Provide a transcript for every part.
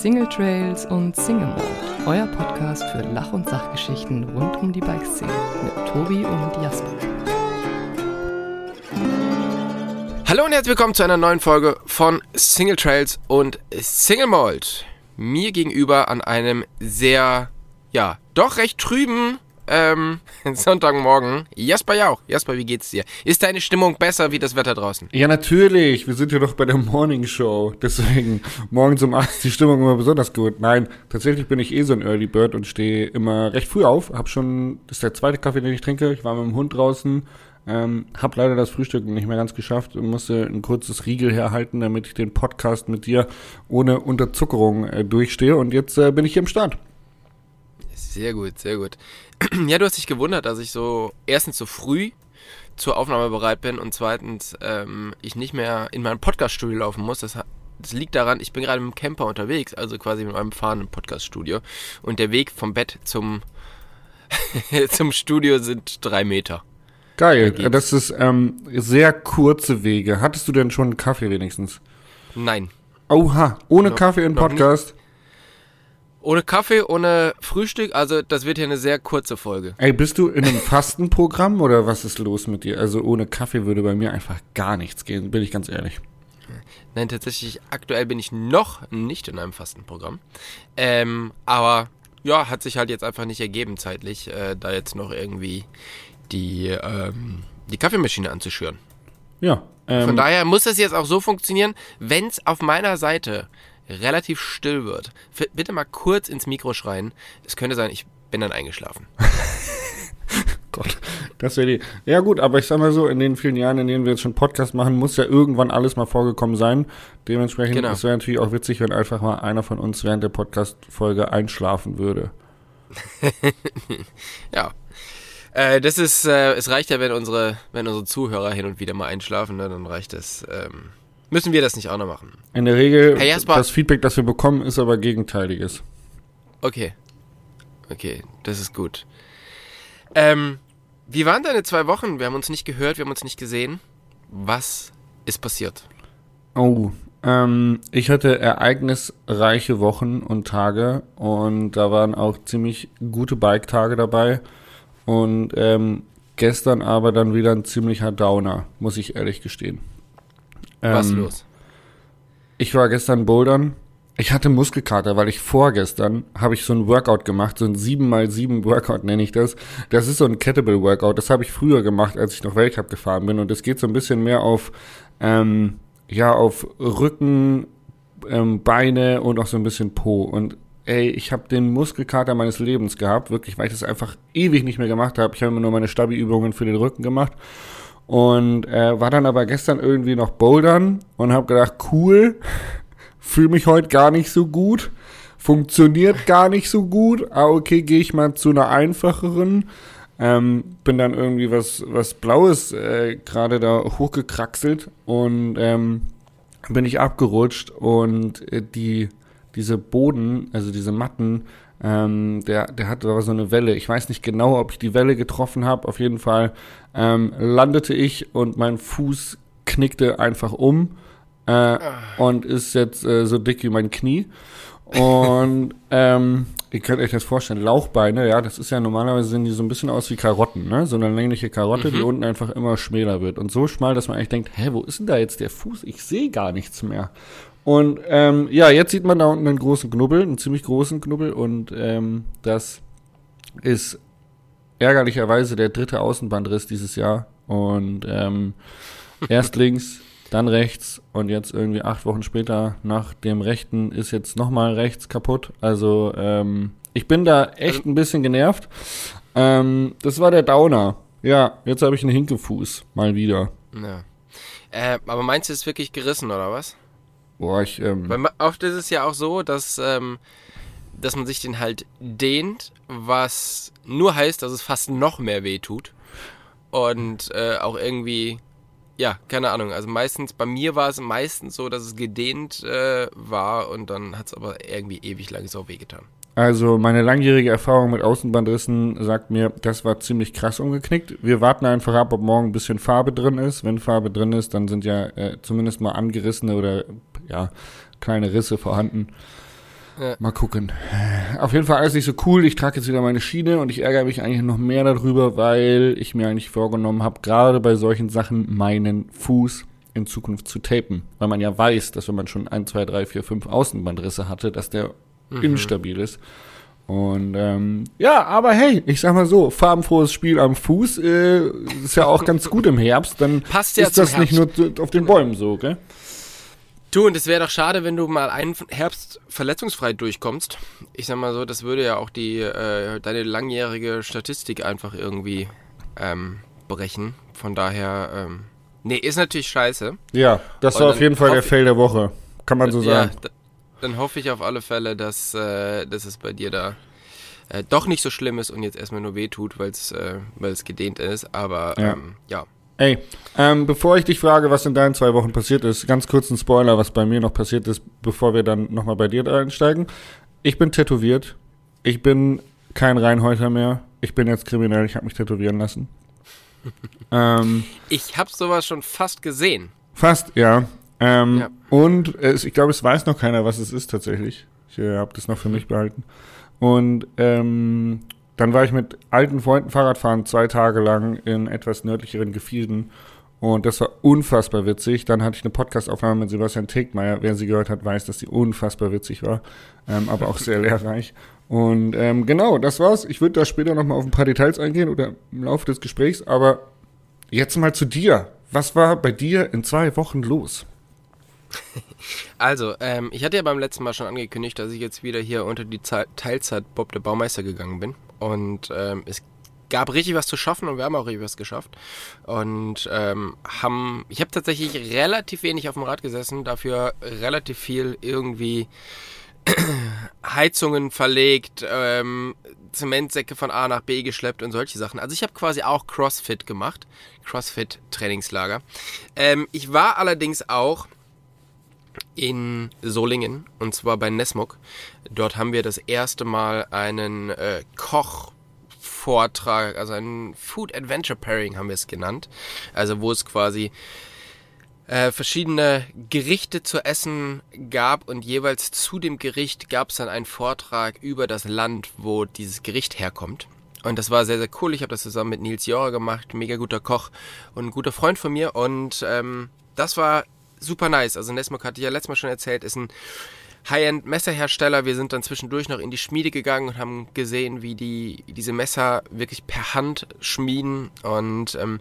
Single Trails und Single Mode, euer Podcast für Lach- und Sachgeschichten rund um die Bikeszene mit Tobi und Jasper. Hallo und herzlich willkommen zu einer neuen Folge von Single Trails und Single Mold. Mir gegenüber an einem sehr, ja, doch recht trüben ähm, Sonntagmorgen. Jasper Jauch. Jasper, wie geht's dir? Ist deine Stimmung besser wie das Wetter draußen? Ja, natürlich. Wir sind ja doch bei der Morning Show. Deswegen morgens um 8 ist die Stimmung immer besonders gut. Nein, tatsächlich bin ich eh so ein Early Bird und stehe immer recht früh auf. Hab schon, das ist der zweite Kaffee, den ich trinke. Ich war mit dem Hund draußen. Ähm, hab leider das Frühstück nicht mehr ganz geschafft und musste ein kurzes Riegel herhalten, damit ich den Podcast mit dir ohne Unterzuckerung äh, durchstehe. Und jetzt äh, bin ich hier im Start. Sehr gut, sehr gut. Ja, du hast dich gewundert, dass ich so erstens so früh zur Aufnahme bereit bin und zweitens ähm, ich nicht mehr in mein Podcaststudio laufen muss. Das, das liegt daran, ich bin gerade mit dem Camper unterwegs, also quasi mit meinem fahrenden Podcaststudio. Und der Weg vom Bett zum, zum Studio sind drei Meter. Geil, da das ist ähm, sehr kurze Wege. Hattest du denn schon einen Kaffee wenigstens? Nein. Oha, ohne No, Kaffee im Podcast? Ohne Kaffee, ohne Frühstück, also das wird hier eine sehr kurze Folge. Ey, bist du in einem Fastenprogramm oder was ist los mit dir? Also ohne Kaffee würde bei mir einfach gar nichts gehen, bin ich ganz ehrlich. Nein, tatsächlich, aktuell bin ich noch nicht in einem Fastenprogramm. Ähm, aber ja, hat sich halt jetzt einfach nicht ergeben zeitlich, äh, da jetzt noch irgendwie die, ähm, die Kaffeemaschine anzuschüren. Ja. Ähm, Von daher muss das jetzt auch so funktionieren, wenn es auf meiner Seite relativ still wird. Bitte mal kurz ins Mikro schreien. Es könnte sein, ich bin dann eingeschlafen. Gott, das wäre die. Ja gut, aber ich sag mal so, in den vielen Jahren, in denen wir jetzt schon Podcast machen, muss ja irgendwann alles mal vorgekommen sein. Dementsprechend, Genau. es wäre natürlich auch witzig, wenn einfach mal einer von uns während der Podcast-Folge einschlafen würde. Ja. Äh, das ist, äh, es reicht ja, wenn unsere, wenn unsere Zuhörer hin und wieder mal einschlafen, ne, dann reicht es. Ähm, müssen wir das nicht auch noch machen? In der Regel, Herr Jasper. das Feedback, das wir bekommen, ist aber gegenteiliges. Okay. Okay, das ist gut. Ähm, wie waren deine zwei Wochen? Wir haben uns nicht gehört, wir haben uns nicht gesehen. Was ist passiert? Oh, ähm, ich hatte ereignisreiche Wochen und Tage und da waren auch ziemlich gute Bike-Tage dabei und ähm, gestern aber dann wieder ein ziemlicher Downer, muss ich ehrlich gestehen. Was Ähm, los? Ich war gestern bouldern. Ich hatte Muskelkater, weil ich vorgestern habe ich so ein Workout gemacht, so ein 7x7 Workout nenne ich das. Das ist so ein Kettlebell Workout. Das habe ich früher gemacht, als ich noch Weltcup gefahren bin. Und es geht so ein bisschen mehr auf, ähm, ja, auf Rücken, ähm, Beine und auch so ein bisschen Po. Und ey, ich habe den Muskelkater meines Lebens gehabt, wirklich, weil ich das einfach ewig nicht mehr gemacht habe. Ich habe immer nur meine Stabi-Übungen für den Rücken gemacht. Und äh, war dann aber gestern irgendwie noch bouldern und habe gedacht, cool, fühle mich heute gar nicht so gut, funktioniert gar nicht so gut. Ah, okay, gehe ich mal zu einer einfacheren. Ähm, bin dann irgendwie was, was Blaues äh, gerade da hochgekraxelt und ähm, bin ich abgerutscht und äh, die, diese Boden, also diese Matten, ähm, der, der hatte da so eine Welle. Ich weiß nicht genau, ob ich die Welle getroffen habe. Auf jeden Fall ähm, landete ich und mein Fuß knickte einfach um äh, und ist jetzt äh, so dick wie mein Knie. Und ähm, ihr könnt euch das vorstellen, Lauchbeine, ja, das ist ja normalerweise sehen die so ein bisschen aus wie Karotten, ne? So eine längliche Karotte, die unten einfach immer schmäler wird. Und so schmal, dass man eigentlich denkt, hä, wo ist denn da jetzt der Fuß? Ich sehe gar nichts mehr. Und ähm, ja, jetzt sieht man da unten einen großen Knubbel, einen ziemlich großen Knubbel und ähm, das ist ärgerlicherweise der dritte Außenbandriss dieses Jahr. Und ähm, erst links, dann rechts und jetzt irgendwie acht Wochen später nach dem rechten ist jetzt nochmal rechts kaputt. Also ähm, ich bin da echt ein bisschen genervt. Ähm, das war der Downer. Ja, jetzt habe ich einen Hinkefuß mal wieder. Ja. Äh, aber meinst du, es ist wirklich gerissen oder was? Boah, ich ähm, Weil oft ist es ja auch so, dass, ähm, dass man sich den halt dehnt, was nur heißt, dass es fast noch mehr weh tut. Und äh, auch irgendwie, ja, keine Ahnung. Also meistens, bei mir war es meistens so, dass es gedehnt äh, war und dann hat es aber irgendwie ewig lang so wehgetan. Also meine langjährige Erfahrung mit Außenbandrissen sagt mir, das war ziemlich krass umgeknickt. Wir warten einfach ab, ob morgen ein bisschen Farbe drin ist. Wenn Farbe drin ist, dann sind ja äh, zumindest mal angerissene oder ja kleine Risse vorhanden. Ja. Mal gucken. Auf jeden Fall alles nicht so cool. Ich trage jetzt wieder meine Schiene und ich ärgere mich eigentlich noch mehr darüber, weil ich mir eigentlich vorgenommen habe, gerade bei solchen Sachen meinen Fuß in Zukunft zu tapen. Weil man ja weiß, dass wenn man schon 1, 2, 3, 4, 5 Außenbandrisse hatte, dass der mhm. instabil ist. Und ähm, ja, aber hey, ich sag mal so, farbenfrohes Spiel am Fuß äh, ist ja auch ganz gut im Herbst. Dann Passt ja ist das Herbst. nicht nur auf den Bäumen so, gell? Du, und es wäre doch schade, wenn du mal einen Herbst verletzungsfrei durchkommst. Ich sag mal so, das würde ja auch die äh, deine langjährige Statistik einfach irgendwie ähm, brechen. Von daher, ähm, nee, ist natürlich scheiße. Ja, das war auf jeden Fall der Fail der Woche. Kann man so sagen. Ja, dann hoffe ich auf alle Fälle, dass, äh, dass es bei dir da äh, doch nicht so schlimm ist und jetzt erstmal nur wehtut, weil es äh, gedehnt ist. Aber ja. Ähm, ja. Ey, ähm, bevor ich dich frage, was in deinen zwei Wochen passiert ist, ganz kurz ein Spoiler, was bei mir noch passiert ist, bevor wir dann nochmal bei dir einsteigen. Ich bin tätowiert. Ich bin kein Reinhäuter mehr. Ich bin jetzt kriminell. Ich habe mich tätowieren lassen. ähm, ich habe sowas schon fast gesehen. Fast, ja. Ähm, ja. Und es, ich glaube, es weiß noch keiner, was es ist tatsächlich. Ich äh, habe das noch für mich behalten. Und ähm, dann war ich mit alten Freunden Fahrradfahren zwei Tage lang in etwas nördlicheren Gefilden. Und das war unfassbar witzig. Dann hatte ich eine Podcastaufnahme mit Sebastian Tegmeier. Wer sie gehört hat, weiß, dass sie unfassbar witzig war, ähm, aber auch sehr lehrreich. Und ähm, genau, das war's. Ich würde da später nochmal auf ein paar Details eingehen oder im Laufe des Gesprächs. Aber jetzt mal zu dir. Was war bei dir in zwei Wochen los? Also, ähm, ich hatte ja beim letzten Mal schon angekündigt, dass ich jetzt wieder hier unter die Teilzeit Bob der Baumeister gegangen bin. Und ähm, es gab richtig was zu schaffen und wir haben auch richtig was geschafft. Und ähm, haben, ich habe tatsächlich relativ wenig auf dem Rad gesessen, dafür relativ viel irgendwie Heizungen verlegt, ähm, Zementsäcke von A nach B geschleppt und solche Sachen. Also ich habe quasi auch CrossFit gemacht, CrossFit-Trainingslager. Ähm, ich war allerdings auch in Solingen und zwar bei Nesmuk. Dort haben wir das erste Mal einen äh, Kochvortrag, also ein Food Adventure Pairing haben wir es genannt. Also wo es quasi äh, verschiedene Gerichte zu essen gab und jeweils zu dem Gericht gab es dann einen Vortrag über das Land, wo dieses Gericht herkommt. Und das war sehr, sehr cool. Ich habe das zusammen mit Nils Jorer gemacht, mega guter Koch und ein guter Freund von mir. Und ähm, das war super nice. Also Nesmok hatte ich ja letztes Mal schon erzählt, ist ein High-End-Messerhersteller. Wir sind dann zwischendurch noch in die Schmiede gegangen und haben gesehen, wie die diese Messer wirklich per Hand schmieden. Und ähm,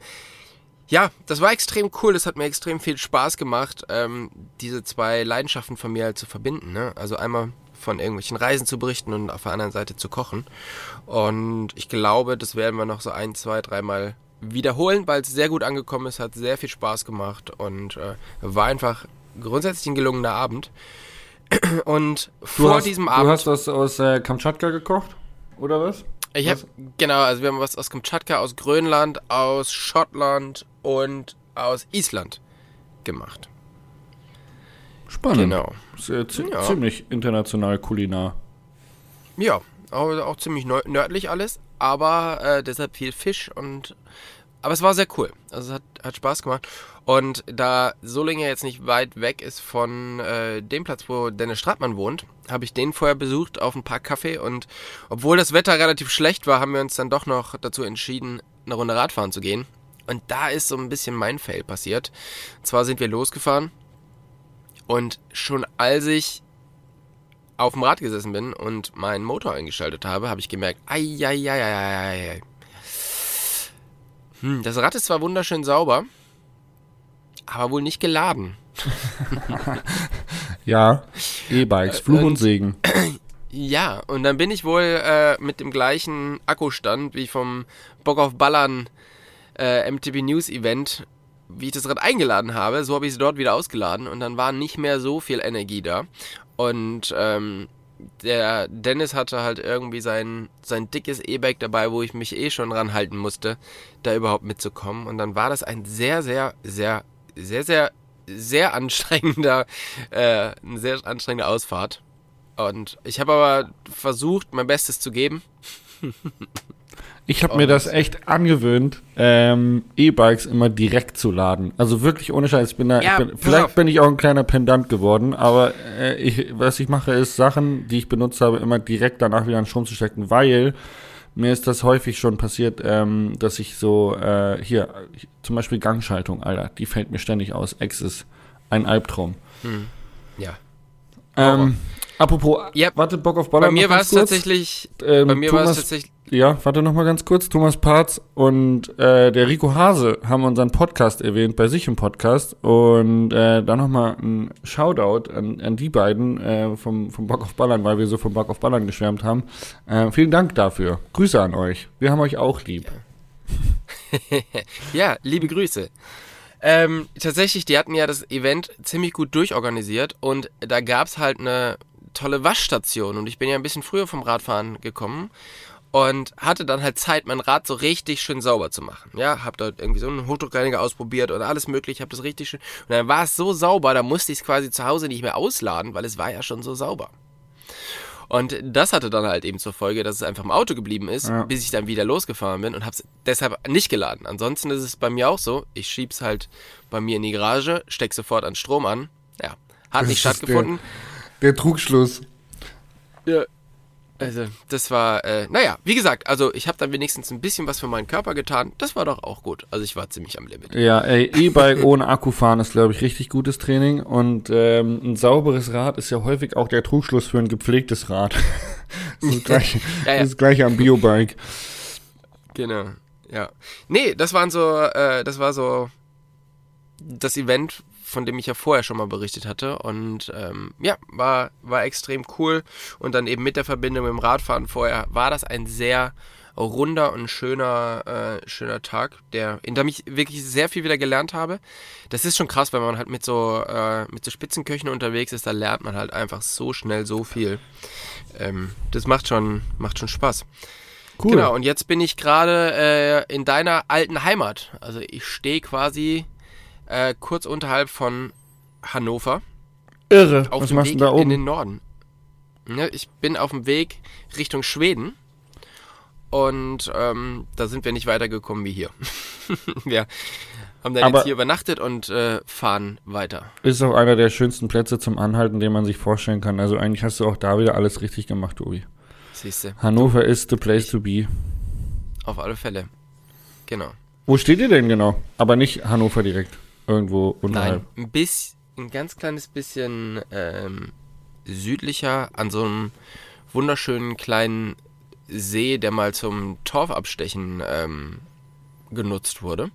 ja, das war extrem cool. Das hat mir extrem viel Spaß gemacht, ähm, diese zwei Leidenschaften von mir halt zu verbinden. Ne? Also einmal von irgendwelchen Reisen zu berichten und auf der anderen Seite zu kochen. Und ich glaube, das werden wir noch so ein, zwei, dreimal wiederholen, weil es sehr gut angekommen ist, hat sehr viel Spaß gemacht und äh, war einfach grundsätzlich ein gelungener Abend. Und du vor hast, diesem Abend. Du hast was aus äh, Kamtschatka gekocht? Oder was? Ich habe genau, also wir haben was aus Kamtschatka, aus Grönland, aus Schottland und aus Island gemacht. Spannend. Genau. Sehr, ja. Ziemlich international kulinar. Ja, auch, auch ziemlich nördlich alles, aber äh, deshalb viel Fisch und aber es war sehr cool. Also es hat, hat Spaß gemacht. Und da Solingen jetzt nicht weit weg ist von äh, dem Platz, wo Dennis Stratmann wohnt, habe ich den vorher besucht auf ein paar Kaffee. Und obwohl das Wetter relativ schlecht war, haben wir uns dann doch noch dazu entschieden, eine Runde Radfahren zu gehen. Und da ist so ein bisschen mein Fail passiert. Und zwar sind wir losgefahren. Und schon als ich auf dem Rad gesessen bin und meinen Motor eingeschaltet habe, habe ich gemerkt, ei, ei, ei, ei, ei. Hm, das Rad ist zwar wunderschön sauber, aber wohl nicht geladen. ja, E-Bikes, Fluch und, und, Segen. Ja, und dann bin ich wohl äh, mit dem gleichen Akkustand wie vom Bock auf Ballern äh, MTB News Event, wie ich das Rad eingeladen habe, so habe ich es dort wieder ausgeladen und dann war nicht mehr so viel Energie da. Und ähm, der Dennis hatte halt irgendwie sein, sein dickes E-Bike dabei, wo ich mich eh schon ranhalten musste, da überhaupt mitzukommen. Und dann war das ein sehr, sehr, sehr, sehr, sehr, sehr anstrengender, äh, eine sehr anstrengende Ausfahrt. Und ich habe aber versucht, mein Bestes zu geben. Ich habe mir das echt angewöhnt, ähm, E-Bikes immer direkt zu laden. Also wirklich ohne Scheiß. Ich bin da, Ja, ich bin, vielleicht auf. bin ich auch ein kleiner Pendant geworden, aber äh, ich, was ich mache, ist Sachen, die ich benutzt habe, immer direkt danach wieder an Strom zu stecken, weil mir ist das häufig schon passiert, ähm, dass ich so, äh, hier, zum Beispiel Gangschaltung, Alter, die fällt mir ständig aus. Ex ist ein Albtraum. Ja. Ähm, apropos, Ja, warte, Bock auf Baller. Bei mir war es tatsächlich, Ähm, bei mir war es tatsächlich, Ja, warte noch mal ganz kurz. Thomas Parz und äh, der Rico Hase haben unseren Podcast erwähnt, bei sich im Podcast. Und äh, dann noch mal ein Shoutout an, an die beiden äh, vom, vom Bock auf Ballern, weil wir so vom Bock auf Ballern geschwärmt haben. Äh, vielen Dank dafür. Grüße an euch. Wir haben euch auch lieb. Ja, liebe Grüße. Ähm, tatsächlich, die hatten ja das Event ziemlich gut durchorganisiert und da gab's halt eine tolle Waschstation und ich bin ja ein bisschen früher vom Radfahren gekommen und hatte dann halt Zeit, mein Rad so richtig schön sauber zu machen. Ja, hab dort irgendwie so einen Hochdruckreiniger ausprobiert oder alles mögliche, hab das richtig schön und dann war es so sauber, da musste ich es quasi zu Hause nicht mehr ausladen, weil es war ja schon so sauber. Und das hatte dann halt eben zur Folge, dass es einfach im Auto geblieben ist, Ja. bis ich dann wieder losgefahren bin und habe es deshalb nicht geladen. Ansonsten ist es bei mir auch so, ich schieb's halt bei mir in die Garage, steck sofort an Strom an. Ja, hat nicht stattgefunden. Der Trugschluss. Ja. Also, das war, äh, naja, wie gesagt, also ich habe dann wenigstens ein bisschen was für meinen Körper getan. Das war doch auch gut. Also ich war ziemlich am Limit. Ja, ey, E-Bike ohne Akku fahren ist, glaube ich, richtig gutes Training. Und ähm, ein sauberes Rad ist ja häufig auch der Trugschluss für ein gepflegtes Rad. das ist das gleiche, Ja, ja. Das, ist das gleiche am Biobike. Genau, ja. Nee, das waren so, äh, das war so das Event, von dem ich ja vorher schon mal berichtet hatte. Und ähm, ja, war, war extrem cool. Und dann eben mit der Verbindung mit dem Radfahren vorher war das ein sehr runder und schöner, äh, schöner Tag, der, in dem ich wirklich sehr viel wieder gelernt habe. Das ist schon krass, wenn man halt mit so, äh, mit so Spitzenköchen unterwegs ist, da lernt man halt einfach so schnell so viel. Ähm, das macht schon, macht schon Spaß. Cool. Genau, und jetzt bin ich gerade äh, in deiner alten Heimat. Also ich stehe quasi äh, kurz unterhalb von Hannover Irre. auf Was dem machst du Weg denn da in oben? den Norden. Ja, ich bin auf dem Weg Richtung Schweden und ähm, da sind wir nicht weitergekommen wie hier. wir haben dann Aber- jetzt hier übernachtet und äh, fahren weiter. Ist auch einer der schönsten Plätze zum Anhalten, den man sich vorstellen kann. Also eigentlich hast du auch da wieder alles richtig gemacht, Tobi. Siehst du, Hannover ist the place to be. auf alle Fälle. Genau. Wo steht ihr denn genau? Aber nicht Hannover direkt. Irgendwo unterhalb. Nein, ein bisschen, ein ganz kleines bisschen ähm, südlicher an so einem wunderschönen kleinen See, der mal zum Torfabstechen ähm, genutzt wurde.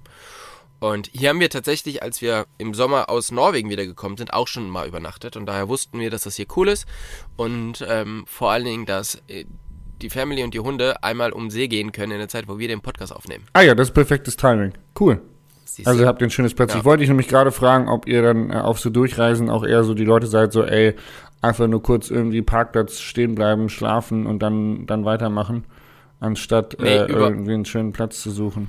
Und hier haben wir tatsächlich, als wir im Sommer aus Norwegen wiedergekommen sind, auch schon mal übernachtet. Und daher wussten wir, dass das hier cool ist. Und ähm, vor allen Dingen, dass äh, die Family und die Hunde einmal um See gehen können in der Zeit, wo wir den Podcast aufnehmen. Ah ja, das ist perfektes Timing. Cool. Siehst Also ihr habt ein schönes Platz. Ja. Ich wollte dich nämlich gerade fragen, ob ihr dann äh, auf so Durchreisen auch eher so die Leute seid, so ey, einfach nur kurz irgendwie Parkplatz stehen bleiben, schlafen und dann, dann weitermachen, anstatt Nee, äh, irgendwie einen schönen Platz zu suchen.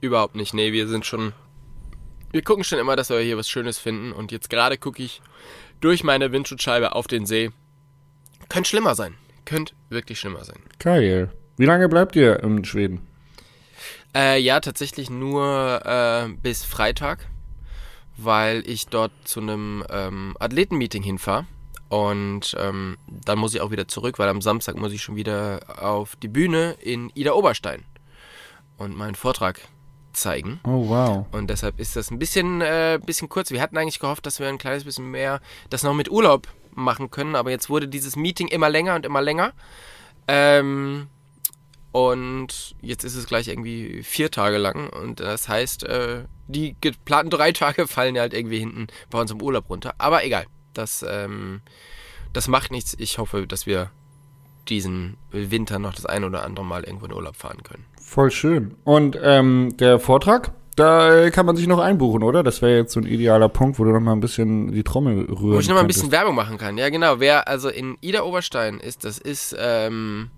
Überhaupt nicht. Nee, wir sind schon. Wir gucken schon immer, dass wir hier was Schönes finden. Und jetzt gerade gucke ich durch meine Windschutzscheibe auf den See. Könnte schlimmer sein. Könnte wirklich schlimmer sein. Geil. Wie lange bleibt ihr in Schweden? Äh, ja, tatsächlich nur äh, bis Freitag, weil ich dort zu einem ähm, Athletenmeeting hinfahre. Und ähm, dann muss ich auch wieder zurück, weil am Samstag muss ich schon wieder auf die Bühne in Ida Oberstein und meinen Vortrag zeigen. Oh wow. Und deshalb ist das ein bisschen, äh, bisschen kurz. Wir hatten eigentlich gehofft, dass wir ein kleines bisschen mehr das noch mit Urlaub machen können, aber jetzt wurde dieses Meeting immer länger und immer länger. Ähm, und jetzt ist es gleich irgendwie vier Tage lang und das heißt, äh, die geplanten drei Tage fallen halt irgendwie hinten bei uns im Urlaub runter. Aber egal, das, ähm, das macht nichts. Ich hoffe, dass wir diesen Winter noch das ein oder andere Mal irgendwo in Urlaub fahren können. Voll schön. Und ähm, der Vortrag, da kann man sich noch einbuchen, oder? Das wäre jetzt so ein idealer Punkt, wo du noch mal ein bisschen die Trommel rühren Wo ich noch mal ein bisschen Werbung machen kann. Ja, genau. Wer also in Ida Oberstein ist, das ist, ähm,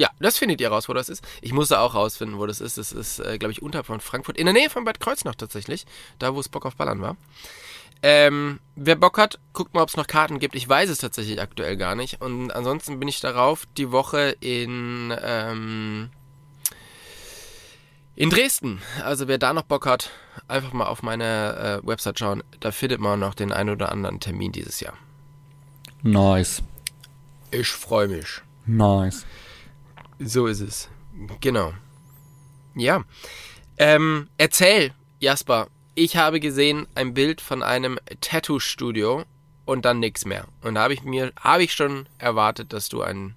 ja, das findet ihr raus, wo das ist. Ich musste auch rausfinden, wo das ist. Das ist, äh, glaube ich, unterhalb von Frankfurt. In der Nähe von Bad Kreuznach tatsächlich. Da, wo es Bock auf Ballern war. Ähm, wer Bock hat, guckt mal, ob es noch Karten gibt. Ich weiß es tatsächlich aktuell gar nicht. Und ansonsten bin ich darauf, die Woche in, ähm, In Dresden. Also wer da noch Bock hat, einfach mal auf meine äh, Website schauen. Da findet man noch den einen oder anderen Termin dieses Jahr. Nice. Ich freue mich. Nice. So ist es. Genau. Ja. Ähm, erzähl, Jasper. Ich habe gesehen ein Bild von einem Tattoo-Studio und dann nichts mehr. Und da habe ich mir, habe ich schon erwartet, dass du ein,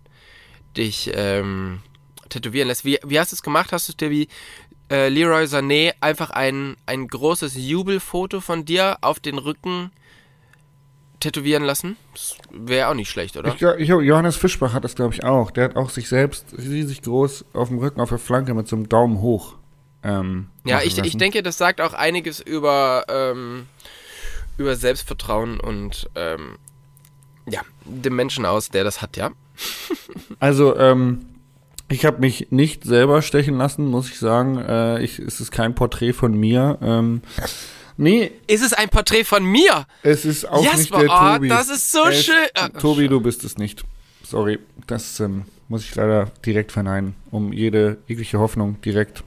dich ähm, tätowieren lässt. Wie, wie hast du es gemacht? Hast du dir wie äh, Leroy Sané einfach ein, ein großes Jubelfoto von dir auf den Rücken tätowieren lassen? Das wäre auch nicht schlecht, oder? Ich, ich, Johannes Fischbach hat das, glaube ich, auch. Der hat auch sich selbst riesig groß auf dem Rücken, auf der Flanke mit so einem Daumen hoch. Ähm, ja, ich, ich denke, das sagt auch einiges über, ähm, über Selbstvertrauen und ähm, ja, dem Menschen aus, der das hat, ja. Also, ähm, ich habe mich nicht selber stechen lassen, muss ich sagen. Äh, ich, es ist kein Porträt von mir. Ähm, nee, Ist es ein Porträt von mir? es ist auch nicht Jasper, der oh, Tobi. das ist so Es- schön. Ah, Tobi, du bist es nicht. Sorry, das ähm, muss ich leider direkt verneinen, um jede jegliche Hoffnung direkt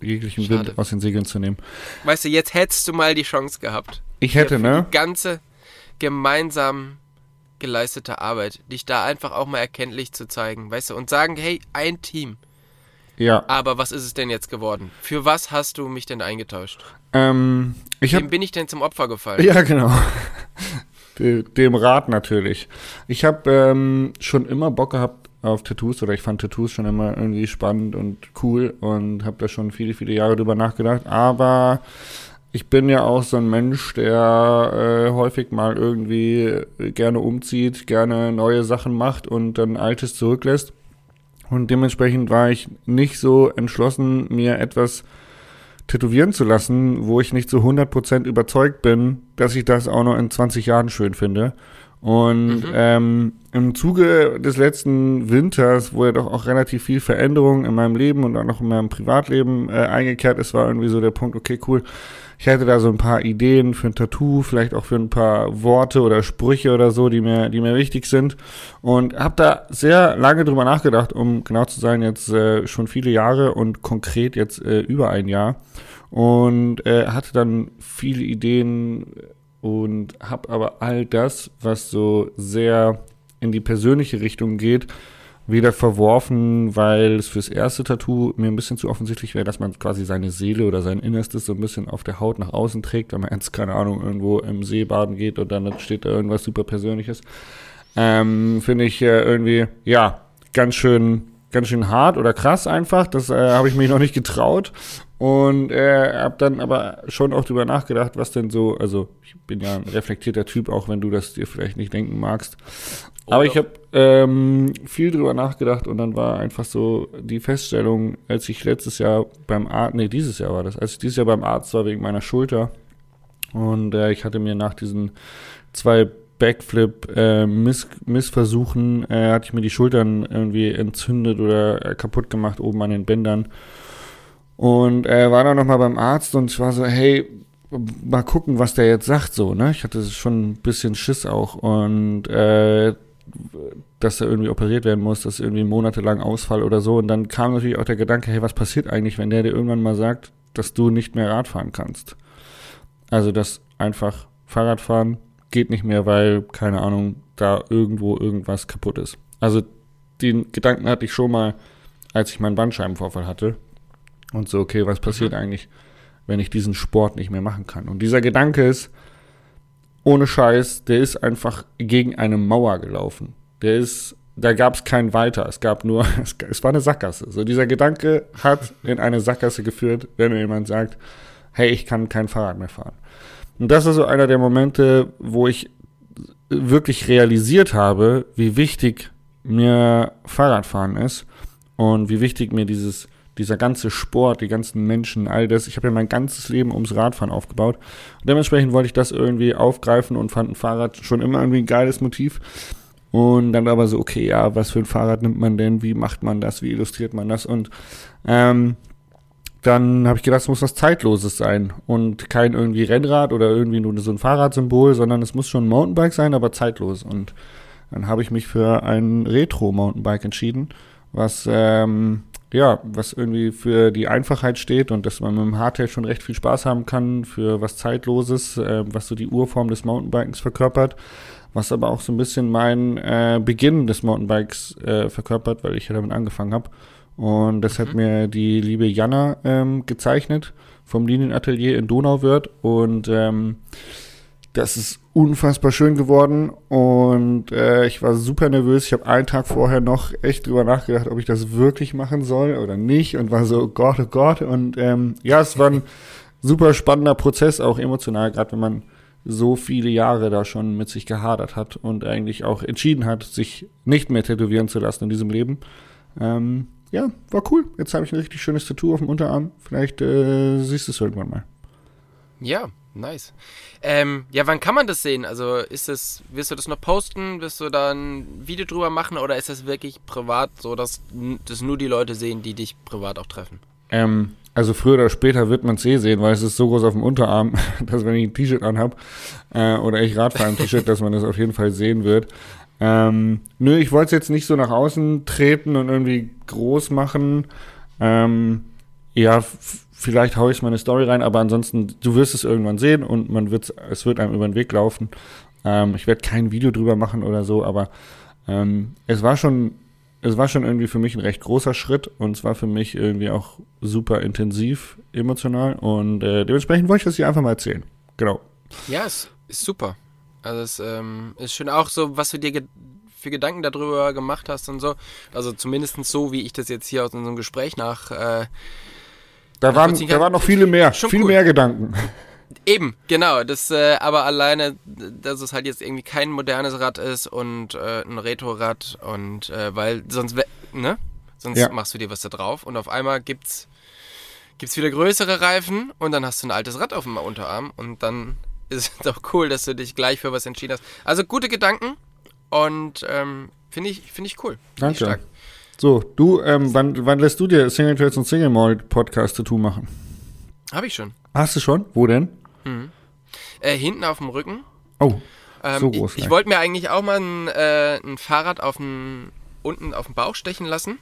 jeglichen Schade. Wind aus den Segeln zu nehmen. Weißt du, jetzt hättest du mal die Chance gehabt. Ich hätte, ne? Die ganze gemeinsam geleistete Arbeit, dich da einfach auch mal erkenntlich zu zeigen, weißt du, und sagen, hey, ein Team. Ja. Aber was ist es denn jetzt geworden? Für was hast du mich denn eingetauscht? Ähm, ich Wem habe bin ich denn zum Opfer gefallen? Ja, genau. De- Dem Rat natürlich. Ich habe ähm, schon immer Bock gehabt auf Tattoos oder ich fand Tattoos schon immer irgendwie spannend und cool und habe da schon viele, viele Jahre drüber nachgedacht. Aber ich bin ja auch so ein Mensch, der äh, häufig mal irgendwie gerne umzieht, gerne neue Sachen macht und dann Altes zurücklässt. Und dementsprechend war ich nicht so entschlossen, mir etwas tätowieren zu lassen, wo ich nicht zu 100% überzeugt bin, dass ich das auch noch in 20 Jahren schön finde. Und ähm, im Zuge des letzten Winters, wo ja doch auch relativ viel Veränderung in meinem Leben und auch noch in meinem Privatleben äh, eingekehrt ist, war irgendwie so der Punkt, okay, cool, ich hätte da so ein paar Ideen für ein Tattoo, vielleicht auch für ein paar Worte oder Sprüche oder so, die mir, die mir wichtig sind. Und habe da sehr lange drüber nachgedacht, um genau zu sein, jetzt äh, schon viele Jahre und konkret jetzt äh, über ein Jahr. Und äh, hatte dann viele Ideen und habe aber all das, was so sehr in die persönliche Richtung geht, wieder verworfen, weil es fürs erste Tattoo mir ein bisschen zu offensichtlich wäre, dass man quasi seine Seele oder sein Innerstes so ein bisschen auf der Haut nach außen trägt, wenn man jetzt, keine Ahnung, irgendwo im See baden geht und dann steht da irgendwas super Persönliches. Ähm, Finde ich äh, irgendwie, ja, ganz schön, ganz schön hart oder krass einfach. Das äh, habe ich mich noch nicht getraut. Und äh, habe dann aber schon auch drüber nachgedacht, was denn so, also ich bin ja ein reflektierter Typ, auch wenn du das dir vielleicht nicht denken magst. Aber ich habe ähm, viel drüber nachgedacht und dann war einfach so die Feststellung, als ich letztes Jahr beim Arzt, nee, dieses Jahr war das, als ich dieses Jahr beim Arzt war wegen meiner Schulter und äh, ich hatte mir nach diesen zwei Backflip äh, Miss, Missversuchen, äh, hatte ich mir die Schultern irgendwie entzündet oder äh, kaputt gemacht oben an den Bändern und äh, war dann nochmal beim Arzt und ich war so, hey, mal gucken, was der jetzt sagt, so, ne? Ich hatte schon ein bisschen Schiss auch und äh, dass er irgendwie operiert werden muss, dass irgendwie monatelang Ausfall oder so. Und dann kam natürlich auch der Gedanke, hey, was passiert eigentlich, wenn der dir irgendwann mal sagt, dass du nicht mehr Rad fahren kannst? Also, dass einfach Fahrradfahren geht nicht mehr, weil, keine Ahnung, da irgendwo irgendwas kaputt ist. Also, den Gedanken hatte ich schon mal, als ich meinen Bandscheibenvorfall hatte. Und so, okay, was passiert eigentlich, wenn ich diesen Sport nicht mehr machen kann? Und dieser Gedanke ist, ohne Scheiß, der ist einfach gegen eine Mauer gelaufen. Der ist, da gab es kein Weiter. Es gab nur, es, war eine Sackgasse. So dieser Gedanke hat in eine Sackgasse geführt, wenn mir jemand sagt, hey, ich kann kein Fahrrad mehr fahren. Und das ist so einer der Momente, wo ich wirklich realisiert habe, wie wichtig mir Fahrradfahren ist und wie wichtig mir dieses dieser ganze Sport, die ganzen Menschen, all das. Ich habe ja mein ganzes Leben ums Radfahren aufgebaut. Und dementsprechend wollte ich das irgendwie aufgreifen und fand ein Fahrrad schon immer irgendwie ein geiles Motiv. Und dann aber so, okay, ja, was für ein Fahrrad nimmt man denn? Wie macht man das? Wie illustriert man das? Und ähm, dann habe ich gedacht, es muss was Zeitloses sein und kein irgendwie Rennrad oder irgendwie nur so ein Fahrradsymbol, sondern es muss schon ein Mountainbike sein, aber zeitlos. Und dann habe ich mich für ein Retro-Mountainbike entschieden, was ähm, ja, was irgendwie für die Einfachheit steht und dass man mit dem Hardtail schon recht viel Spaß haben kann, für was Zeitloses, äh, was so die Urform des Mountainbikens verkörpert, was aber auch so ein bisschen mein äh, Beginn des Mountainbikes äh, verkörpert, weil ich ja damit angefangen habe. Und das hat mir die liebe Jana ähm, gezeichnet vom Linienatelier in Donauwörth und ähm, das ist unfassbar schön geworden und äh, ich war super nervös. Ich habe einen Tag vorher noch echt drüber nachgedacht, ob ich das wirklich machen soll oder nicht und war so, oh Gott, oh Gott. Und ähm, ja, es war ein super spannender Prozess, auch emotional, gerade wenn man so viele Jahre da schon mit sich gehadert hat und eigentlich auch entschieden hat, sich nicht mehr tätowieren zu lassen in diesem Leben. Ähm, ja, war cool. Jetzt habe ich ein richtig schönes Tattoo auf dem Unterarm. Vielleicht äh, siehst du es irgendwann mal. Ja, nice. Ähm, ja, wann kann man das sehen? Also ist das, wirst du das noch posten? Wirst du da ein Video drüber machen oder ist das wirklich privat, so dass das nur die Leute sehen, die dich privat auch treffen? Ähm, also früher oder später wird man es eh sehen, weil es ist so groß auf dem Unterarm, dass wenn ich ein T-Shirt anhab äh, oder ich Radfahrer ein T-Shirt, dass man das auf jeden Fall sehen wird. Ähm, nö, ich wollte es jetzt nicht so nach außen treten und irgendwie groß machen. Ähm, ja, vielleicht haue ich meine Story rein, aber ansonsten, du wirst es irgendwann sehen und man wird es wird einem über den Weg laufen. Ähm, ich werde kein Video drüber machen oder so, aber ähm, es war schon, es war schon irgendwie für mich ein recht großer Schritt und es war für mich irgendwie auch super intensiv emotional und äh, dementsprechend wollte ich das hier einfach mal erzählen. Genau. Ja, es ist super. Also es ähm, ist schön auch so, was du dir ge für Gedanken darüber gemacht hast und so. Also zumindest so, wie ich das jetzt hier aus unserem Gespräch nach. Äh, da waren, da waren noch viele mehr, viel cool. mehr Gedanken. Eben, genau. Das, äh, aber alleine, dass es halt jetzt irgendwie kein modernes Rad ist und äh, ein Retro-Rad und äh, weil sonst, ne? Sonst ja. machst du dir was da drauf und auf einmal gibt's gibt's wieder größere Reifen und dann hast du ein altes Rad auf dem Unterarm und dann ist es doch cool, dass du dich gleich für was entschieden hast. Also gute Gedanken und ähm, finde ich, find ich cool. Danke. So, du, ähm, wann, wann lässt du dir Single Trails und Single Malt Podcast Tattoo machen? Habe ich schon. Hast du schon? Wo denn? Mhm. Äh, hinten auf dem Rücken. Oh, ähm, so groß. Ich, ich wollte mir eigentlich auch mal ein, äh, ein Fahrrad auf dem, unten auf dem Bauch stechen lassen.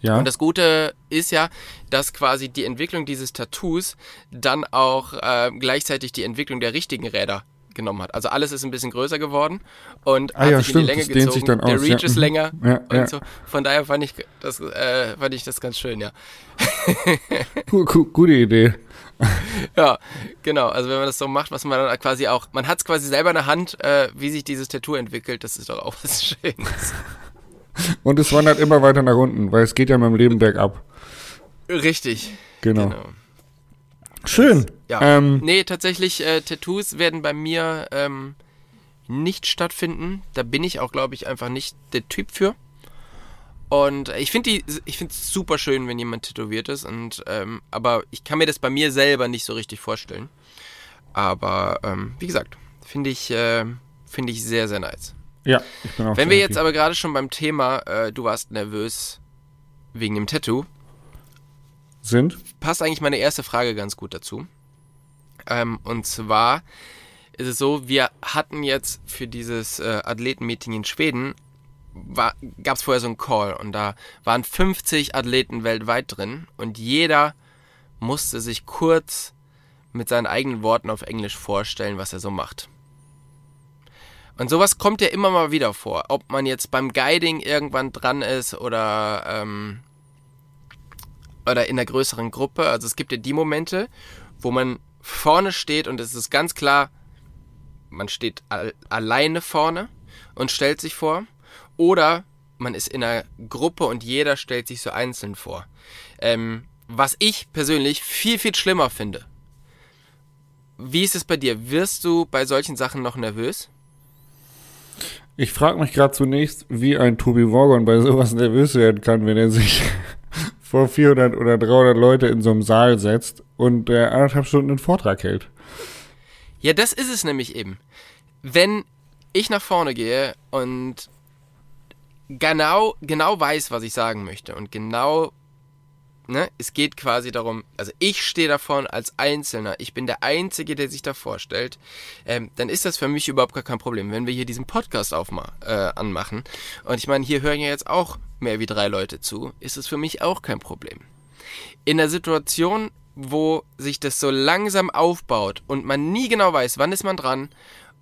Ja. Und das Gute ist ja, dass quasi die Entwicklung dieses Tattoos dann auch äh, gleichzeitig die Entwicklung der richtigen Räder genommen hat. Also alles ist ein bisschen größer geworden und ah, hat ja, sich stimmt, in die Länge gezogen. Sich dann der aus, Reach ja. ist länger ja, und so. Von daher fand ich das, äh, fand ich das ganz schön, ja. Gute Idee. ja, genau. Also wenn man das so macht, was man dann quasi auch, man hat es quasi selber in der Hand, äh, wie sich dieses Tattoo entwickelt. Das ist doch auch was Schönes. Und es wandert immer weiter nach unten, weil es geht ja meinem Leben bergab. Richtig. Genau. genau. Schön. Ja. Ähm, nee, tatsächlich, äh, Tattoos werden bei mir ähm, nicht stattfinden. Da bin ich auch, glaube ich, einfach nicht der Typ für. Und ich finde die, ich finde es super schön, wenn jemand tätowiert ist. Und ähm, aber ich kann mir das bei mir selber nicht so richtig vorstellen. Aber ähm, wie gesagt, finde ich, äh, finde ich sehr, sehr nice. Ja, ich bin auch Wenn wir jetzt aber gerade schon beim Thema, äh, du warst nervös wegen dem Tattoo. Sind? Passt eigentlich meine erste Frage ganz gut dazu. Ähm, und zwar ist es so, wir hatten jetzt für dieses äh, Athletenmeeting in Schweden, gab es vorher so einen Call und da waren 50 Athleten weltweit drin und jeder musste sich kurz mit seinen eigenen Worten auf Englisch vorstellen, was er so macht. Und sowas kommt ja immer mal wieder vor. Ob man jetzt beim Guiding irgendwann dran ist oder, ähm, oder in einer größeren Gruppe. Also es gibt ja die Momente, wo man vorne steht und es ist ganz klar, man steht alleine vorne und stellt sich vor. Oder man ist in einer Gruppe und jeder stellt sich so einzeln vor. Ähm, was ich persönlich viel, viel schlimmer finde. Wie ist es bei dir? Wirst du bei solchen Sachen noch nervös? Ich frage mich gerade zunächst, wie ein Tobi Morgan bei sowas nervös werden kann, wenn er sich vor 400 oder 300 Leute in so einem Saal setzt und äh, anderthalb Stunden einen Vortrag hält. Ja, das ist es nämlich eben. Wenn ich nach vorne gehe und genau, genau weiß, was ich sagen möchte und genau ne, es geht quasi darum, also ich stehe davon als Einzelner, ich bin der Einzige, der sich da vorstellt, ähm, dann ist das für mich überhaupt gar kein Problem, wenn wir hier diesen Podcast aufma äh, anmachen. Und ich meine, hier hören ja jetzt auch mehr wie drei Leute zu, ist es für mich auch kein Problem. In der Situation, wo sich das so langsam aufbaut und man nie genau weiß, wann ist man dran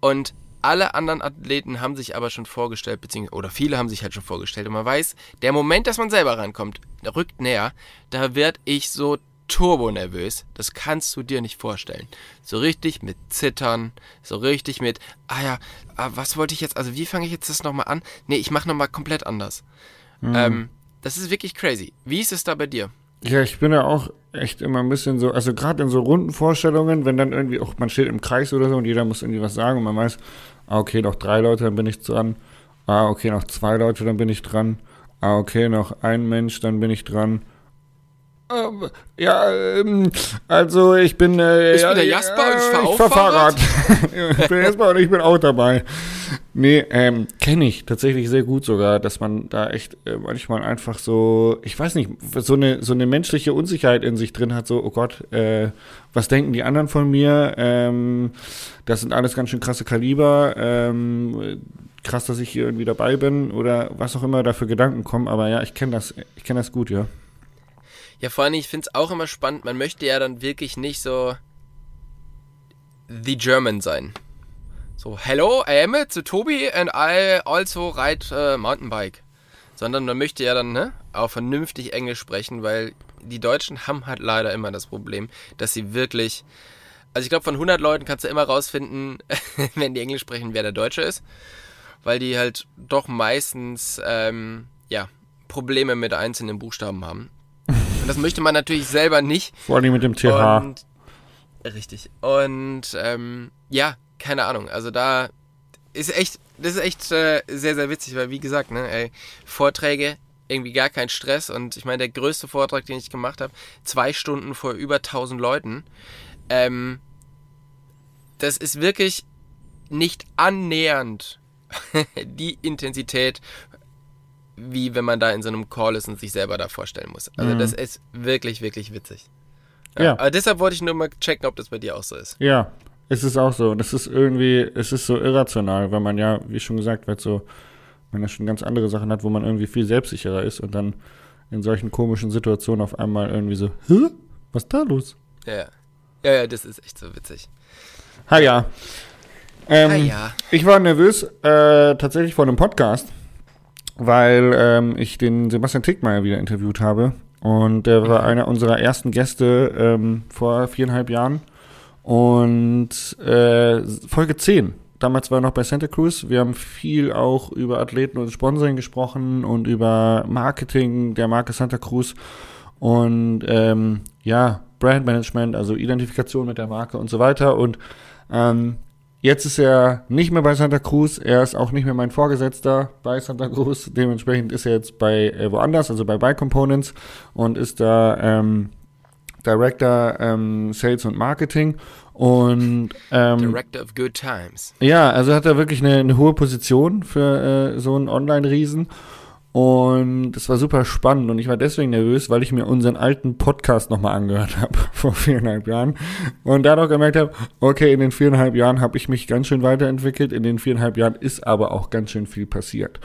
und alle anderen Athleten haben sich aber schon vorgestellt, beziehungsweise, oder viele haben sich halt schon vorgestellt und man weiß, der Moment, dass man selber rankommt, rückt näher, da werd ich so turbo nervös. Das kannst du dir nicht vorstellen. So richtig mit Zittern, so richtig mit, ah ja, ah, was wollte ich jetzt, also wie fange ich jetzt das nochmal an? Nee, ich mache nochmal komplett anders. Mhm. Ähm, das ist wirklich crazy. Wie ist es da bei dir? Ja, ich bin ja auch echt immer ein bisschen so, also gerade in so runden Vorstellungen, wenn dann irgendwie auch, man steht im Kreis oder so und jeder muss irgendwie was sagen und man weiß, ah, okay, noch drei Leute, dann bin ich dran. Ah, okay, noch zwei Leute, dann bin ich dran. Ah, okay, noch ein Mensch, dann bin ich dran. Ähm, ja, ähm, also ich bin. Äh, ich ja, bin der Jasper und ich fahre ich fahr Fahrrad. Fahrrad. ich bin Jasper und ich bin auch dabei. Nee, ähm, kenne ich tatsächlich sehr gut sogar, dass man da echt äh, manchmal einfach so, ich weiß nicht, so eine, so eine menschliche Unsicherheit in sich drin hat, so, oh Gott, äh, was denken die anderen von mir? Ähm, das sind alles ganz schön krasse Kaliber. Ähm, krass, dass ich hier irgendwie dabei bin oder was auch immer da für Gedanken kommen, aber ja, ich kenne das, ich kenne das gut, ja. Ja, vor allem, ich finde es auch immer spannend, man möchte ja dann wirklich nicht so the German sein. So, hello, I am it, so Tobi and I also ride uh, Mountainbike. Sondern man möchte ja dann ne, auch vernünftig Englisch sprechen, weil die Deutschen haben halt leider immer das Problem, dass sie wirklich, also ich glaube von 100 Leuten kannst du immer rausfinden, wenn die Englisch sprechen, wer der Deutsche ist, weil die halt doch meistens ähm, ja Probleme mit einzelnen Buchstaben haben. Das möchte man natürlich selber nicht. Vor allem mit dem TH. Und, richtig. Und ähm, ja, keine Ahnung. Also da ist echt, das ist echt äh, sehr, sehr witzig, weil wie gesagt, ne, ey, Vorträge, irgendwie gar kein Stress. Und ich meine, der größte Vortrag, den ich gemacht habe, zwei Stunden vor über 1000 Leuten. Ähm, das ist wirklich nicht annähernd die Intensität wie wenn man da in so einem Call ist und sich selber da vorstellen muss. Also mhm. das ist wirklich, wirklich witzig. Ja, ja. Aber deshalb wollte ich nur mal checken, ob das bei dir auch so ist. Ja, es ist auch so. Und es ist irgendwie, es ist so irrational, weil man ja, wie schon gesagt wird, so, man ja schon ganz andere Sachen hat, wo man irgendwie viel selbstsicherer ist und dann in solchen komischen Situationen auf einmal irgendwie so, Hä? Was ist da los? Ja, ja, ja, das ist echt so witzig. Ha ja. Ähm, ha ja. Ich war nervös, äh, tatsächlich vor einem Podcast weil ähm, ich den Sebastian Tickmeier wieder interviewt habe. Und der war einer unserer ersten Gäste ähm, vor viereinhalb Jahren. Und äh, Folge 10. Damals war er noch bei Santa Cruz. Wir haben viel auch über Athleten und Sponsoring gesprochen und über Marketing der Marke Santa Cruz. Und ähm, ja, Brandmanagement, also Identifikation mit der Marke und so weiter. Und ähm, Jetzt ist er nicht mehr bei Santa Cruz. Er ist auch nicht mehr mein Vorgesetzter bei Santa Cruz. Dementsprechend ist er jetzt bei äh, woanders, also bei Bike Components und ist da ähm, Director ähm, Sales und Marketing. Und ähm, Director of Good Times. Ja, also hat er wirklich eine, eine hohe Position für äh, so einen Online-Riesen. Und es war super spannend. Und ich war deswegen nervös, weil ich mir unseren alten Podcast nochmal angehört habe vor viereinhalb Jahren. Und dadurch gemerkt habe, okay, in den viereinhalb Jahren habe ich mich ganz schön weiterentwickelt, in den viereinhalb Jahren ist aber auch ganz schön viel passiert.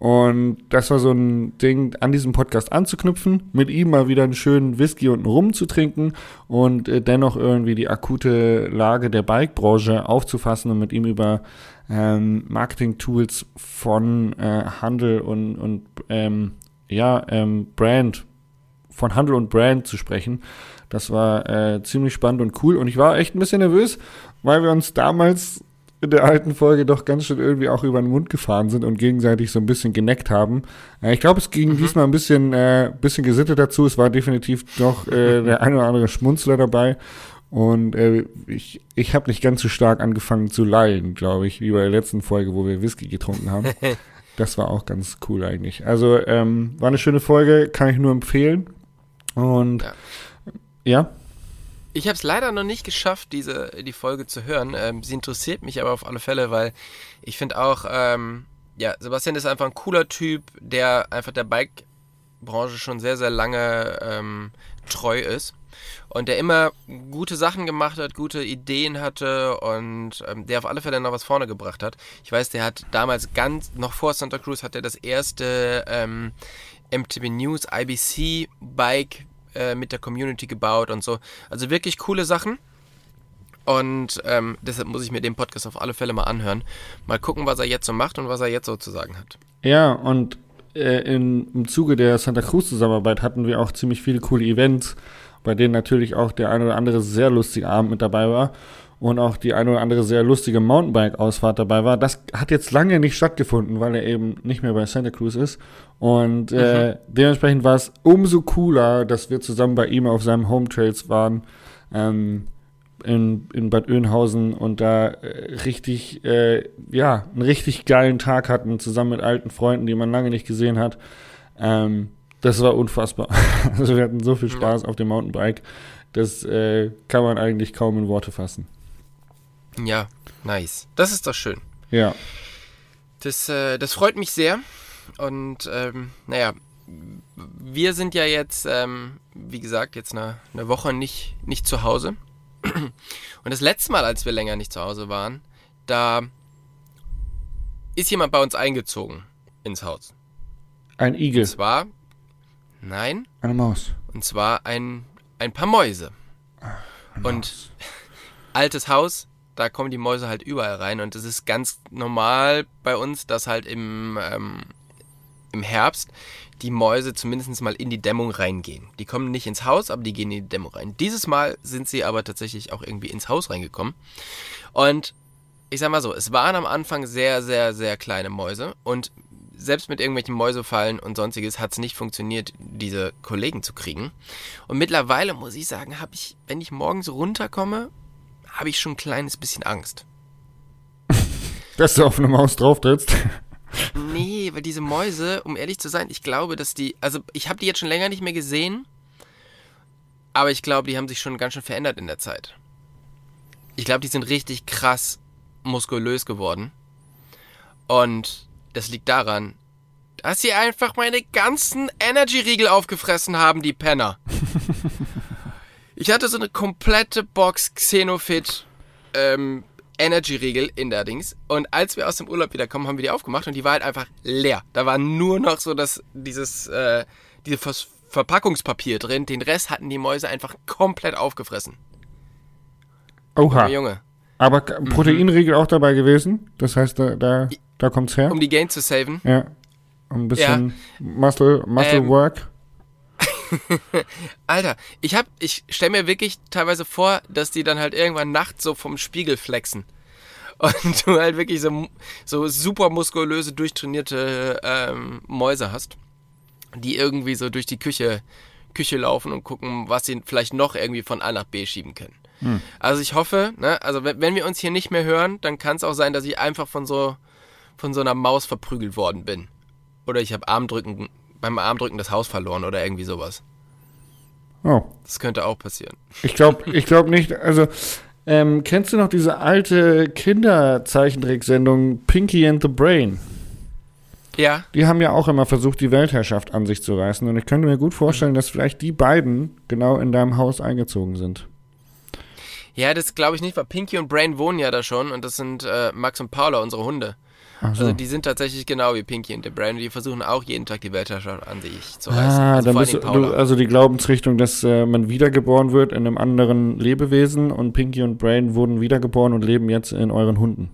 Und das war so ein Ding, an diesem Podcast anzuknüpfen, mit ihm mal wieder einen schönen Whisky und einen Rum zu trinken und äh, dennoch irgendwie die akute Lage der Bike-Branche aufzufassen und mit ihm über ähm, Marketing-Tools von äh, Handel und, und ähm, ja, ähm, Brand, von Handel und Brand zu sprechen. Das war äh, ziemlich spannend und cool. Und ich war echt ein bisschen nervös, weil wir uns damals in der alten Folge doch ganz schön irgendwie auch über den Mund gefahren sind und gegenseitig so ein bisschen geneckt haben. Äh, ich glaube, es ging mhm. diesmal ein bisschen, äh, bisschen gesittet dazu. Es war definitiv doch äh, der ein oder andere Schmunzler dabei. Und äh, ich, ich habe nicht ganz so stark angefangen zu lallen, glaube ich, wie bei der letzten Folge, wo wir Whisky getrunken haben. das war auch ganz cool eigentlich. Also ähm, war eine schöne Folge, kann ich nur empfehlen. Und ja. ja? Ich habe es leider noch nicht geschafft, diese die Folge zu hören. Ähm, sie interessiert mich aber auf alle Fälle, weil ich finde auch, ähm, ja, Sebastian ist einfach ein cooler Typ, der einfach der Bike-Branche schon sehr, sehr lange ähm, treu ist und der immer gute Sachen gemacht hat, gute Ideen hatte und ähm, der auf alle Fälle noch was vorne gebracht hat. Ich weiß, der hat damals ganz, noch vor Santa Cruz, hat er das erste ähm, MTB News, IBC Bike äh, mit der Community gebaut und so. Also wirklich coole Sachen. Und ähm, deshalb muss ich mir den Podcast auf alle Fälle mal anhören. Mal gucken, was er jetzt so macht und was er jetzt so zu sagen hat. Ja, und äh, in, im Zuge der Santa Cruz-Zusammenarbeit hatten wir auch ziemlich viele coole Events, bei denen natürlich auch der ein oder andere sehr lustige Abend mit dabei war und auch die ein oder andere sehr lustige Mountainbike-Ausfahrt dabei war. Das hat jetzt lange nicht stattgefunden, weil er eben nicht mehr bei Santa Cruz ist. Und äh, dementsprechend war es umso cooler, dass wir zusammen bei ihm auf seinem Home Trails waren. Ähm, in, in Bad Oeynhausen und da äh, richtig, äh, ja, einen richtig geilen Tag hatten, zusammen mit alten Freunden, die man lange nicht gesehen hat. Ähm, das war unfassbar. Also wir hatten so viel Spaß auf dem Mountainbike, das äh, kann man eigentlich kaum in Worte fassen. Ja, nice. Das ist doch schön. Ja. Das, äh, das freut mich sehr. Und ähm, naja, wir sind ja jetzt, ähm, wie gesagt, jetzt eine, eine Woche nicht, nicht zu Hause. Und das letzte Mal, als wir länger nicht zu Hause waren, da ist jemand bei uns eingezogen ins Haus. Ein Igel. Und zwar, nein, Eine Maus. und zwar ein, ein paar Mäuse. Und altes Haus, da kommen die Mäuse halt überall rein. Und es ist ganz normal bei uns, dass halt im, ähm, im Herbst die Mäuse zumindest mal in die Dämmung reingehen. Die kommen nicht ins Haus, aber die gehen in die Dämmung rein. Dieses Mal sind sie aber tatsächlich auch irgendwie ins Haus reingekommen. Und ich sag mal so, es waren am Anfang sehr, sehr, sehr kleine Mäuse. Und selbst mit irgendwelchen Mäusefallen und sonstiges hat es nicht funktioniert, diese Kollegen zu kriegen. Und mittlerweile muss ich sagen, habe ich, wenn ich morgens runterkomme, habe ich schon ein kleines bisschen Angst. Dass du auf eine Maus drauf trittst. Nee, weil diese Mäuse, um ehrlich zu sein, ich glaube, dass die, also ich habe die jetzt schon länger nicht mehr gesehen, aber ich glaube, die haben sich schon ganz schön verändert in der Zeit. Ich glaube, die sind richtig krass muskulös geworden. Und das liegt daran, dass sie einfach meine ganzen Energy-Riegel aufgefressen haben, die Penner. ich hatte so eine komplette Box Xenofit ähm, Energy-Riegel in der Dings. Und als wir aus dem Urlaub wiederkommen, haben wir die aufgemacht und die war halt einfach leer. Da war nur noch so das, dieses, äh, dieses Verpackungspapier drin. Den Rest hatten die Mäuse einfach komplett aufgefressen. Oha. Junge, Junge. Aber K- Proteinriegel auch dabei gewesen. Das heißt, da, da, da kommt's her. Um die Gain zu saven. Ja. Ein bisschen Muscle, Muscle Ähm, Work. Alter, ich hab, ich stell mir wirklich teilweise vor, dass die dann halt irgendwann nachts so vom Spiegel flexen. Und du halt wirklich so, so super muskulöse, durchtrainierte ähm, Mäuse hast, die irgendwie so durch die Küche, Küche laufen und gucken, was sie vielleicht noch irgendwie von A nach B schieben können. Also ich hoffe, ne, also wenn, wenn wir uns hier nicht mehr hören, dann kann es auch sein, dass ich einfach von so, von so einer Maus verprügelt worden bin. Oder ich habe Armdrücken, beim Armdrücken das Haus verloren oder irgendwie sowas. Oh. Das könnte auch passieren. Ich glaube ich glaub nicht. Also, ähm, kennst du noch diese alte Kinderzeichentricksendung Pinky and the Brain? Ja, Die haben ja auch immer versucht, die Weltherrschaft an sich zu reißen. Und ich könnte mir gut vorstellen, dass vielleicht die beiden genau in deinem Haus eingezogen sind. ja, das glaube ich nicht, weil Pinky und Brain wohnen ja da schon und das sind äh, Max und Paula, unsere Hunde. So. Also die sind tatsächlich genau wie Pinky und der Brain und die versuchen auch jeden Tag die Weltherrschaft an sich zu reißen. ah, also dann bist du, also die Glaubensrichtung, dass äh, man wiedergeboren wird in einem anderen Lebewesen und Pinky und Brain wurden wiedergeboren und leben jetzt in euren Hunden.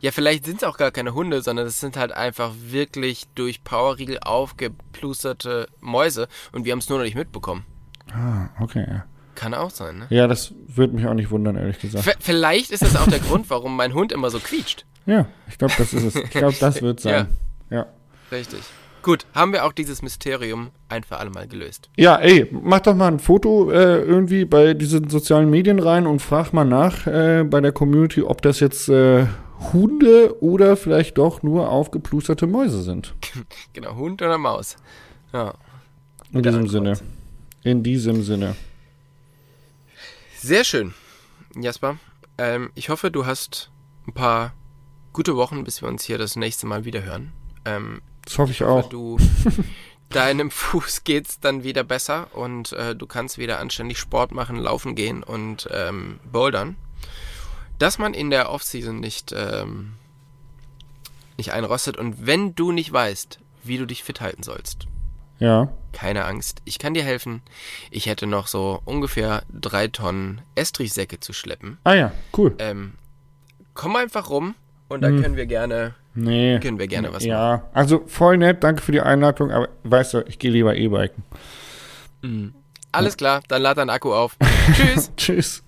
Ja, vielleicht sind es auch gar keine Hunde, sondern es sind halt einfach wirklich durch Powerriegel aufgeplusterte Mäuse und wir haben es nur noch nicht mitbekommen. Ah, okay. Ja. Kann auch sein, ne? Ja, das würde mich auch nicht wundern, ehrlich gesagt. V vielleicht ist das auch der Grund, warum mein Hund immer so quietscht. Ja, ich glaube, das ist es. Ich glaube, das wird sein. Ja. Richtig. Gut, haben wir auch dieses Mysterium ein für alle Mal gelöst. Ja, ey, mach doch mal ein Foto äh, irgendwie bei diesen sozialen Medien rein und frag mal nach äh, bei der Community, ob das jetzt äh, Hunde oder vielleicht doch nur aufgeplusterte Mäuse sind. Genau, Hund oder Maus. Ja. In diesem Antwort. Sinne. In diesem Sinne. Sehr schön, Jasper. Ähm, ich hoffe, du hast ein paar gute Wochen, bis wir uns hier das nächste Mal wieder hören. Ähm, Das hoffe ich hoffe, auch. du deinem Fuß geht's dann wieder besser und äh, du kannst wieder anständig Sport machen, laufen gehen und ähm, bouldern. Dass man in der Offseason nicht ähm, nicht einrostet und wenn du nicht weißt, wie du dich fit halten sollst, Ja. Keine Angst, ich kann dir helfen. Ich hätte noch so ungefähr drei Tonnen Estrichsäcke zu schleppen. Ah ja, cool. Ähm, komm einfach rum und dann Hm. können wir gerne, Nee. können wir gerne was machen. Ja, also voll nett, danke für die Einladung, aber weißt du, ich gehe lieber E-Biken. Alles klar, dann lad deinen Akku auf. Tschüss. Tschüss.